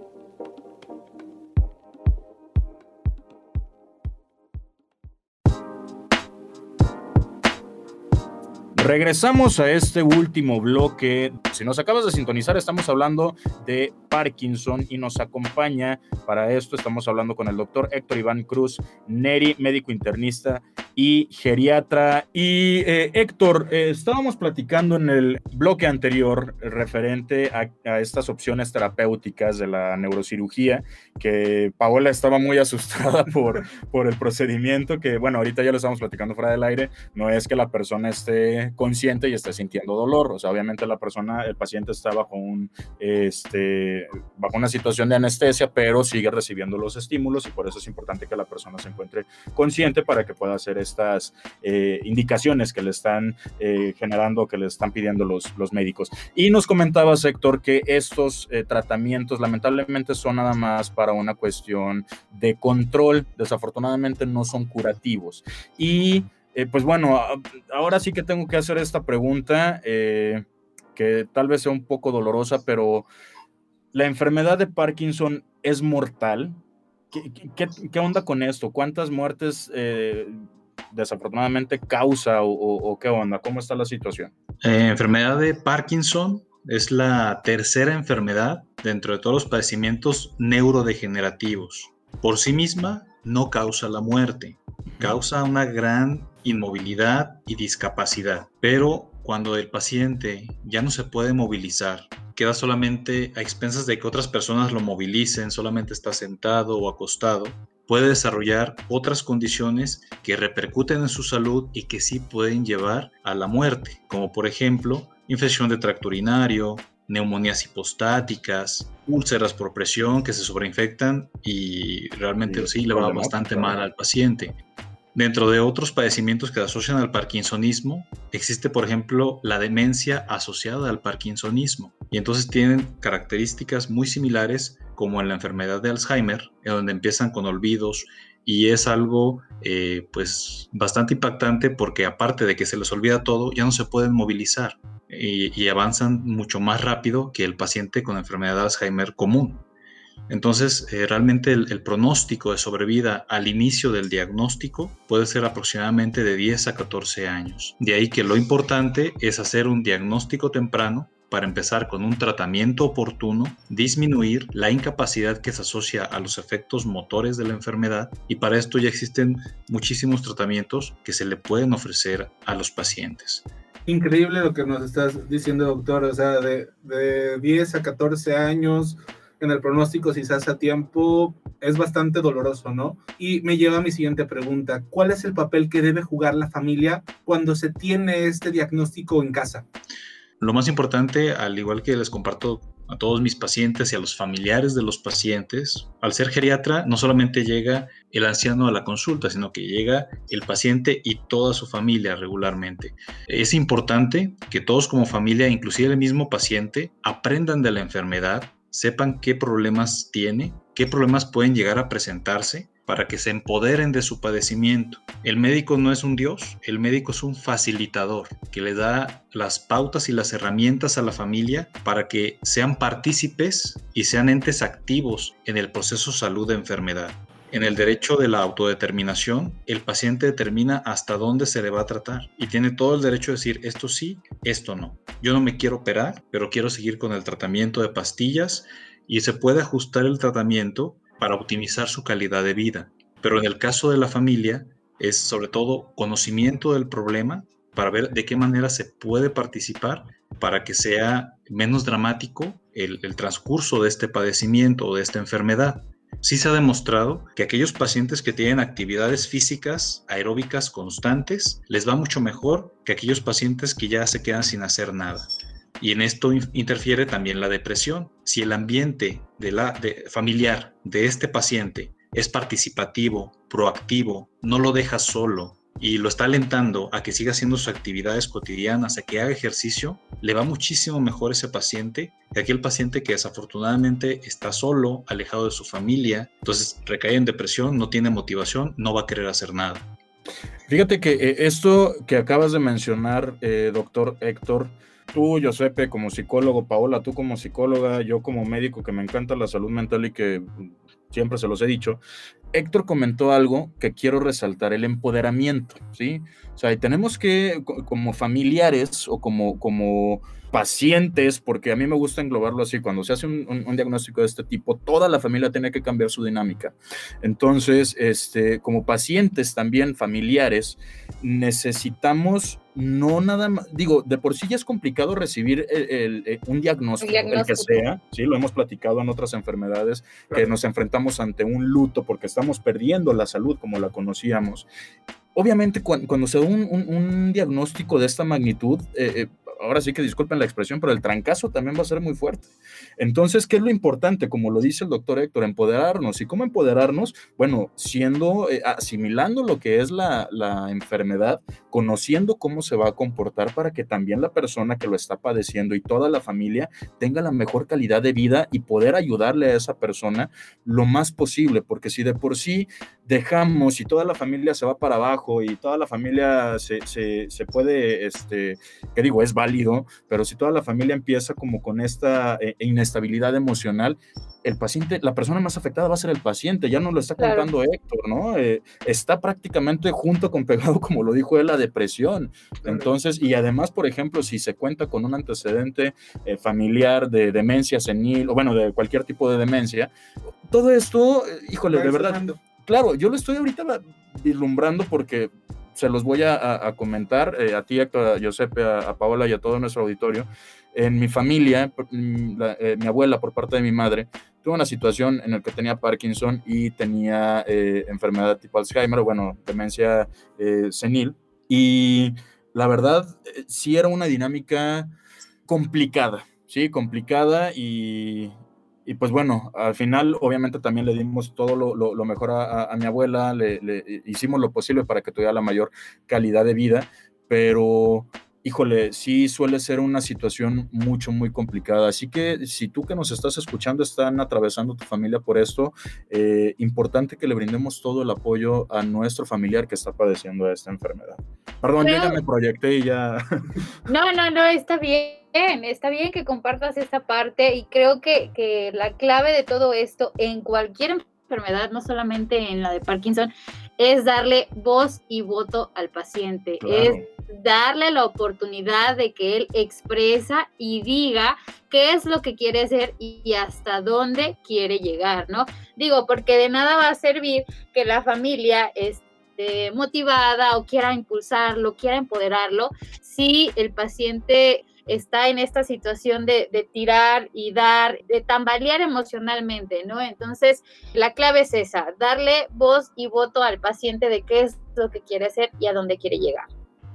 Regresamos a este último bloque. Si nos acabas de sintonizar, estamos hablando de Parkinson y nos acompaña para esto. Estamos hablando con el doctor Héctor Iván Cruz, Neri, médico internista y geriatra. Y eh, Héctor, eh, estábamos platicando en el bloque anterior referente a, a, estas opciones terapéuticas de la neurocirugía, que Paola estaba muy asustada por, por el procedimiento, que bueno, ahorita ya lo estamos platicando fuera del aire, no es que la persona esté consciente y está sintiendo dolor. O sea, obviamente la persona, el paciente está bajo, un, este, bajo una situación de anestesia, pero sigue recibiendo los estímulos y por eso es importante que la persona se encuentre consciente para que pueda hacer estas eh, indicaciones que le están eh, generando, que le están pidiendo los, los médicos. Y nos comentaba, Héctor, que estos eh, tratamientos lamentablemente son nada más para una cuestión de control, desafortunadamente no son curativos. Y pues bueno, ahora sí que tengo que hacer esta pregunta, que tal vez sea un poco dolorosa, pero ¿la enfermedad de Parkinson es mortal? ¿Qué, qué, onda con esto? ¿Cuántas muertes desafortunadamente causa o, o, qué onda? ¿Cómo está la situación? enfermedad de Parkinson es la tercera enfermedad dentro de todos los padecimientos neurodegenerativos. Por sí misma no causa la muerte, causa una gran inmovilidad y discapacidad. Pero cuando el paciente ya no se puede movilizar, queda solamente a expensas de que otras personas lo movilicen, solamente está sentado o acostado, puede desarrollar otras condiciones que repercuten en su salud y que sí pueden llevar a la muerte, como por ejemplo infección de tracto urinario, neumonías hipostáticas, úlceras por presión que se sobreinfectan y realmente sí, le va bastante mal al paciente. Dentro de otros padecimientos que asocian al parkinsonismo, existe por ejemplo la demencia asociada al parkinsonismo y entonces tienen características muy similares como en la enfermedad de Alzheimer, en donde empiezan con olvidos y es algo eh, pues bastante impactante porque aparte de que se les olvida todo, ya no se pueden movilizar y, avanzan mucho más rápido que el paciente con enfermedad de Alzheimer común. Entonces, eh, realmente el, el, pronóstico de sobrevida al inicio del diagnóstico puede ser aproximadamente de 10 a 14 años. De ahí que lo importante es hacer un diagnóstico temprano para empezar con un tratamiento oportuno, disminuir la incapacidad que se asocia a los efectos motores de la enfermedad y para esto ya existen muchísimos tratamientos que se le pueden ofrecer a los pacientes. Increíble lo que nos estás diciendo, doctor, o sea, de, de 10 a 14 años en el pronóstico, si se hace a tiempo, es bastante doloroso, ¿no? Y me lleva a mi siguiente pregunta. ¿Cuál es el papel que debe jugar la familia cuando se tiene este diagnóstico en casa? Lo más importante, al igual que les comparto a todos mis pacientes y a los familiares de los pacientes, al ser geriatra no solamente llega el anciano a la consulta, sino que llega el paciente y toda su familia regularmente. Es importante que todos como familia, inclusive el mismo paciente, aprendan de la enfermedad, sepan qué problemas tiene, qué problemas pueden llegar a presentarse para que se empoderen de su padecimiento. El médico no es un dios, el médico es un facilitador que le da las pautas y las herramientas a la familia para que sean partícipes y sean entes activos en el proceso salud de enfermedad. En el derecho de la autodeterminación, el paciente determina hasta dónde se le va a tratar y tiene todo el derecho de decir esto sí, esto no. Yo no me quiero operar, pero quiero seguir con el tratamiento de pastillas y se puede ajustar el tratamiento para optimizar su calidad de vida. Pero en el caso de la familia es sobre todo conocimiento del problema para ver de qué manera se puede participar para que sea menos dramático el, transcurso de este padecimiento o de esta enfermedad. Sí se ha demostrado que aquellos pacientes que tienen actividades físicas aeróbicas constantes les va mucho mejor que aquellos pacientes que ya se quedan sin hacer nada. Y en esto interfiere también la depresión. Si el ambiente de la, familiar de este paciente es participativo, proactivo, no lo deja solo y lo está alentando a que siga haciendo sus actividades cotidianas, a que haga ejercicio, le va muchísimo mejor ese paciente que aquel paciente que desafortunadamente está solo, alejado de su familia, entonces recae en depresión, no tiene motivación, no va a querer hacer nada. Fíjate que eh, esto que acabas de mencionar, eh, doctor Héctor, tú, Josepe, como psicólogo, Paola, tú como psicóloga, yo como médico que me encanta la salud mental y que siempre se los he dicho, Héctor comentó algo que quiero resaltar, el empoderamiento, ¿sí? O sea, tenemos que, como familiares o como, como pacientes, porque a mí me gusta englobarlo así, cuando se hace un, diagnóstico de este tipo, toda la familia tiene que cambiar su dinámica. Entonces, este, como pacientes también familiares, necesitamos no nada más, digo, de por sí ya es complicado recibir el, un diagnóstico, el, que sea, sí, lo hemos platicado en otras enfermedades, que nos enfrentamos ante un luto porque estamos perdiendo la salud como la conocíamos. Obviamente, cuando, se da un, diagnóstico de esta magnitud, eh, eh, ahora sí que disculpen la expresión, pero el trancazo también va a ser muy fuerte. Entonces, ¿qué es lo importante? Como lo dice el doctor Héctor, empoderarnos. ¿Y cómo empoderarnos? Bueno, siendo, eh, asimilando lo que es la, la, enfermedad, conociendo cómo se va a comportar para que también la persona que lo está padeciendo y toda la familia tenga la mejor calidad de vida y poder ayudarle a esa persona lo más posible, porque si de por sí dejamos y toda la familia se va para abajo y toda la familia se, se, se puede, este, ¿qué digo? Es válido, pero si toda la familia empieza como con esta eh, inestabilidad emocional, el paciente, la persona más afectada va a ser el paciente, ya no lo está contando Héctor, ¿no? Eh, está prácticamente junto con pegado, como lo dijo él, la depresión. Entonces, y además, por ejemplo, si se cuenta con un antecedente eh, familiar de demencia senil, o bueno, de cualquier tipo de demencia, todo esto, híjole, de verdad, claro, yo lo estoy ahorita vislumbrando porque se los voy a, comentar eh, a ti, a Giuseppe, a, Paola y a todo nuestro auditorio. En mi familia, mm, eh, mi abuela por parte de mi madre, tuvo una situación en la que tenía Parkinson y tenía eh, enfermedad tipo Alzheimer, bueno, demencia senil. Y la verdad, sí era una dinámica complicada, sí, complicada y, y pues bueno, al final obviamente también le dimos todo lo, mejor a, mi abuela, le, hicimos lo posible para que tuviera la mayor calidad de vida, pero híjole, sí suele ser una situación mucho, muy complicada. Así que si tú que nos estás escuchando están atravesando tu familia por esto, eh, importante que le brindemos todo el apoyo a nuestro familiar que está padeciendo esta enfermedad. Perdón, yo ya me proyecté y ya. No, no, no, está bien, está bien que compartas esta parte y creo que, que la clave de todo esto en cualquier enfermedad, no solamente en la de Parkinson, es darle voz y voto al paciente, es darle la oportunidad de que él expresa y diga qué es lo que quiere hacer y hasta dónde quiere llegar, ¿no? Digo, porque de nada va a servir que la familia esté motivada o quiera impulsarlo, quiera empoderarlo, si el paciente está en esta situación de, tirar y dar, de tambalear emocionalmente, ¿no? Entonces, la clave es esa, darle voz y voto al paciente de qué es lo que quiere hacer y a dónde quiere llegar.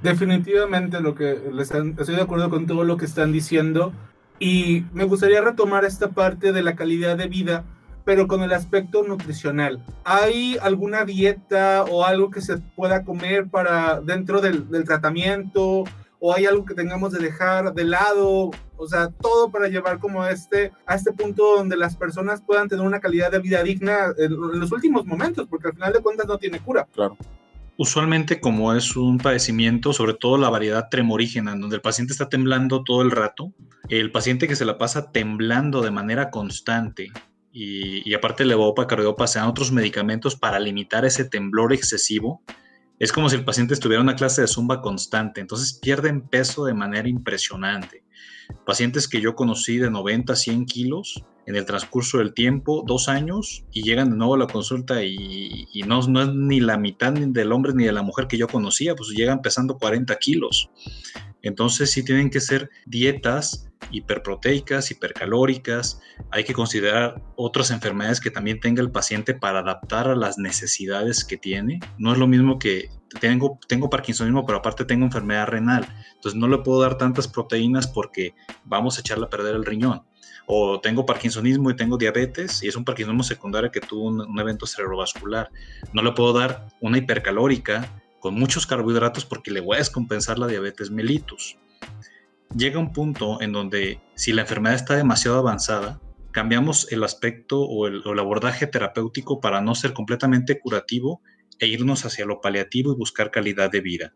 Definitivamente lo que estoy de acuerdo con todo lo que están diciendo y me gustaría retomar esta parte de la calidad de vida, pero con el aspecto nutricional. ¿Hay alguna dieta o algo que se pueda comer para dentro del tratamiento? O hay algo que tengamos de dejar de lado, o sea, todo para llevar como a este, a este punto donde las personas puedan tener una calidad de vida digna en, los últimos momentos, porque al final de cuentas no tiene cura. Claro. Usualmente como es un padecimiento, sobre todo la variedad tremorígena, donde el paciente está temblando todo el rato, el paciente que se la pasa temblando de manera constante y, y aparte le levodopa, cardiopa, se dan otros medicamentos para limitar ese temblor excesivo, es como si el paciente estuviera en una clase de zumba constante, entonces pierden peso de manera impresionante. Pacientes que yo conocí de 90, 100 kilos en el transcurso del tiempo, dos años, y llegan de nuevo a la consulta y, no, no, es ni la mitad del hombre ni de la mujer que yo conocía, pues llegan pesando 40 kilos. Entonces sí tienen que ser dietas hiperproteicas, hipercalóricas. Hay que considerar otras enfermedades que también tenga el paciente para adaptar a las necesidades que tiene. No es lo mismo que tengo, tengo Parkinsonismo, pero aparte tengo enfermedad renal. Entonces no le puedo dar tantas proteínas porque vamos a echarle a perder el riñón o tengo parkinsonismo y tengo diabetes y es un parkinsonismo secundario que tuvo un, evento cerebrovascular. No le puedo dar una hipercalórica con muchos carbohidratos porque le voy a descompensar la diabetes mellitus. Llega un punto en donde si la enfermedad está demasiado avanzada, cambiamos el aspecto o el, abordaje terapéutico para no ser completamente curativo e irnos hacia lo paliativo y buscar calidad de vida.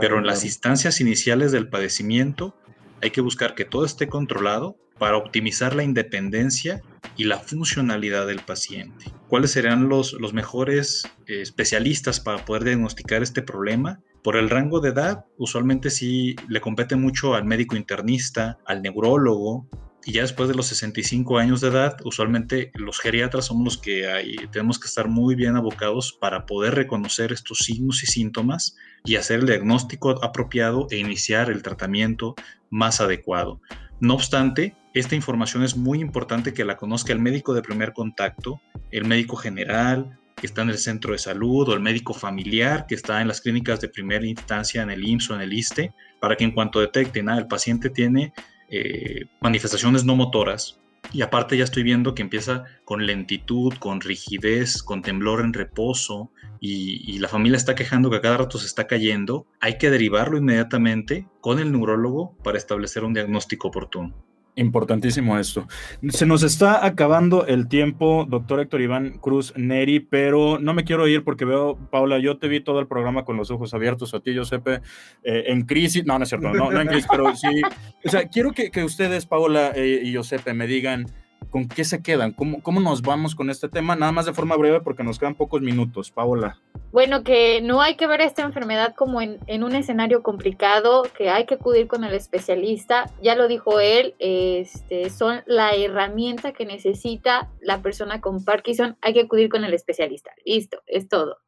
Pero en las instancias iniciales del padecimiento hay que buscar que todo esté controlado para optimizar la independencia y la funcionalidad del paciente. ¿Cuáles serán los, los mejores eh, especialistas para poder diagnosticar este problema? Por el rango de edad, usualmente sí le compete mucho al médico internista, al neurólogo, y ya después de los 65 años de edad, usualmente los geriatras somos los que tenemos que estar muy bien abocados para poder reconocer estos signos y síntomas y hacer el diagnóstico apropiado e iniciar el tratamiento más adecuado. No obstante, esta información es muy importante que la conozca el médico de primer contacto, el médico general que está en el centro de salud o el médico familiar que está en las clínicas de primera instancia en el IMSS o en el ISTE, para que en cuanto detecten, ah, el paciente tiene eh, manifestaciones no motoras, y aparte ya estoy viendo que empieza con lentitud, con rigidez, con temblor en reposo y, y, la familia está quejando que a cada rato se está cayendo, hay que derivarlo inmediatamente con el neurólogo para establecer un diagnóstico oportuno. Importantísimo esto. Se nos está acabando el tiempo, doctor Héctor Iván Cruz Neri, pero no me quiero ir porque veo, Paula, yo te vi todo el programa con los ojos abiertos a ti, Josepe, eh, en crisis. No, no es cierto, no, no en crisis, pero sí. O sea, quiero que, que ustedes, Paula eh, y Josepe, me digan ¿Con qué se quedan? ¿Cómo, ¿Cómo nos vamos con este tema? Nada más de forma breve porque nos quedan pocos minutos. Paola. Bueno, que no hay que ver esta enfermedad como en, en, un escenario complicado, que hay que acudir con el especialista. Ya lo dijo él, este, son la herramienta que necesita la persona con Parkinson. Hay que acudir con el especialista. Listo, es todo.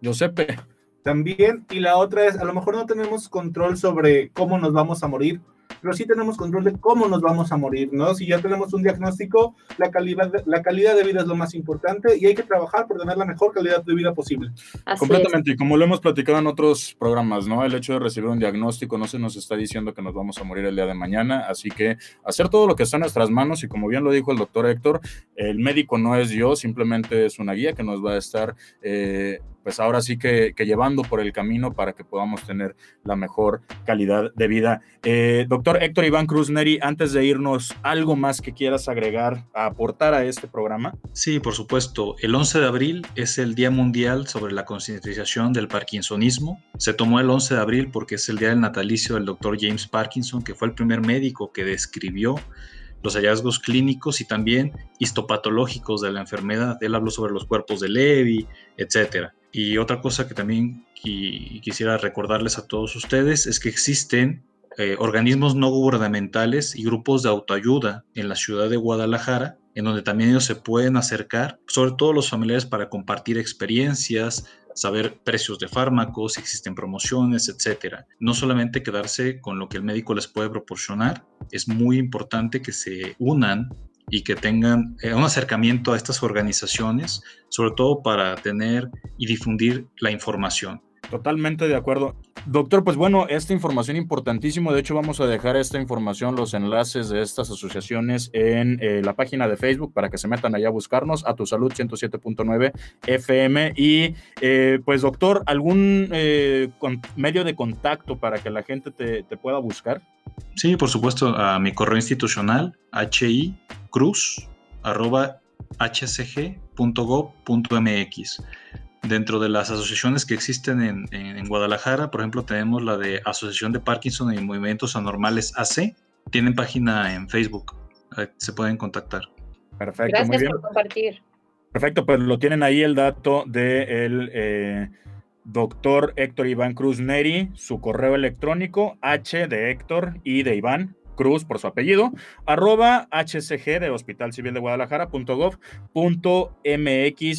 Giuseppe. También, y la otra es, a lo mejor no tenemos control sobre cómo nos vamos a morir, pero sí tenemos control de cómo nos vamos a morir, ¿no? Si ya tenemos un diagnóstico, la calidad de, la calidad de vida es lo más importante y hay que trabajar por tener la mejor calidad de vida posible. Completamente, y como lo hemos platicado en otros programas, ¿no? El hecho de recibir un diagnóstico no se nos está diciendo que nos vamos a morir el día de mañana, así que hacer todo lo que está en nuestras manos y como bien lo dijo el doctor Héctor, el médico no es yo, simplemente es una guía que nos va a estar... Eh, pues ahora sí que, llevando por el camino para que podamos tener la mejor calidad de vida. Eh, doctor Héctor Iván Cruz Neri, antes de irnos, ¿algo más que quieras agregar, a aportar a este programa? Sí, por supuesto. El 11 de abril es el Día Mundial sobre la concientización del Parkinsonismo. Se tomó el 11 de abril porque es el día del natalicio del doctor James Parkinson, que fue el primer médico que describió los hallazgos clínicos y también histopatológicos de la enfermedad. Él habló sobre los cuerpos de Levy, etcétera. Y otra cosa que también quisiera recordarles a todos ustedes es que existen eh, organismos no gubernamentales y grupos de autoayuda en la ciudad de Guadalajara, en donde también ellos se pueden acercar, sobre todo los familiares, para compartir experiencias, saber precios de fármacos, si existen promociones, etcétera. No solamente quedarse con lo que el médico les puede proporcionar, es muy importante que se unan y que tengan eh, un acercamiento a estas organizaciones, sobre todo para tener y difundir la información. Totalmente de acuerdo. Doctor, pues bueno, esta información importantísima, de hecho vamos a dejar esta información, los enlaces de estas asociaciones en eh, la página de Facebook para que se metan allá a buscarnos, a tu salud 107.9 FM. Y eh, pues doctor, ¿algún medio de contacto para que la gente te, pueda buscar? Sí, por supuesto, a mi correo institucional, hi cruz arroba hcg.gov.mx. Dentro de las asociaciones que existen en, en, Guadalajara, por ejemplo, tenemos la de Asociación de Parkinson y Movimientos Anormales AC. Tienen página en Facebook. Se pueden contactar. Perfecto. Gracias muy bien. por compartir. Perfecto, pues lo tienen ahí el dato de el eh, doctor Héctor Iván Cruz Neri, su correo electrónico, H de Héctor y de Iván, Cruz por su apellido, arroba hcg de Hospital Civil de Guadalajara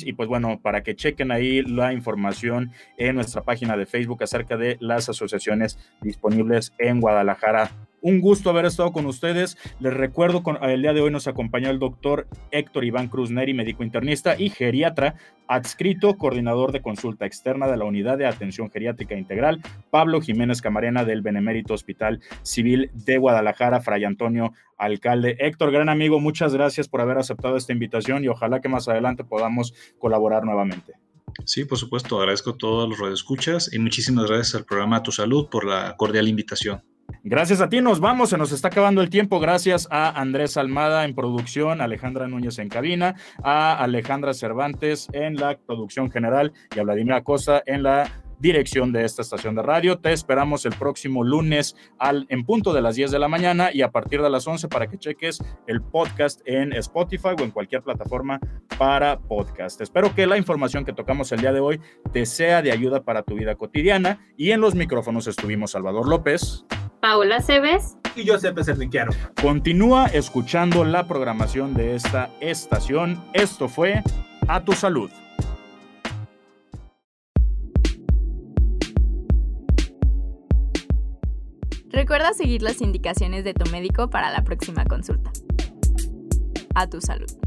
y pues bueno, para que chequen ahí la información en nuestra página de Facebook acerca de las asociaciones disponibles en Guadalajara un gusto haber estado con ustedes. Les recuerdo, con, el día de hoy nos acompañó el doctor Héctor Iván Cruz Neri, médico internista y geriatra, adscrito, coordinador de consulta externa de la Unidad de Atención Geriátrica Integral, Pablo Jiménez Camarena del Benemérito Hospital Civil de Guadalajara, Fray Antonio Alcalde. Héctor, gran amigo, muchas gracias por haber aceptado esta invitación y ojalá que más adelante podamos colaborar nuevamente. Sí, por supuesto, agradezco a todos los radioescuchas y muchísimas gracias al programa Tu Salud por la cordial invitación. Gracias a ti, nos vamos, se nos está acabando el tiempo. Gracias a Andrés Almada en producción, Alejandra Núñez en cabina, a Alejandra Cervantes en la producción general y a Vladimir Acosta en la dirección de esta estación de radio. Te esperamos el próximo lunes al, en punto de las 10 de la mañana y a partir de las 11 para que cheques el podcast en Spotify o en cualquier plataforma para podcast. Espero que la información que tocamos el día de hoy te sea de ayuda para tu vida cotidiana y en los micrófonos estuvimos Salvador López. Paula Cebes y Giuseppe Cerniquiano. Continúa escuchando la programación de esta estación. Esto fue A Tu Salud. Recuerda seguir las indicaciones de tu médico para la próxima consulta. A tu salud.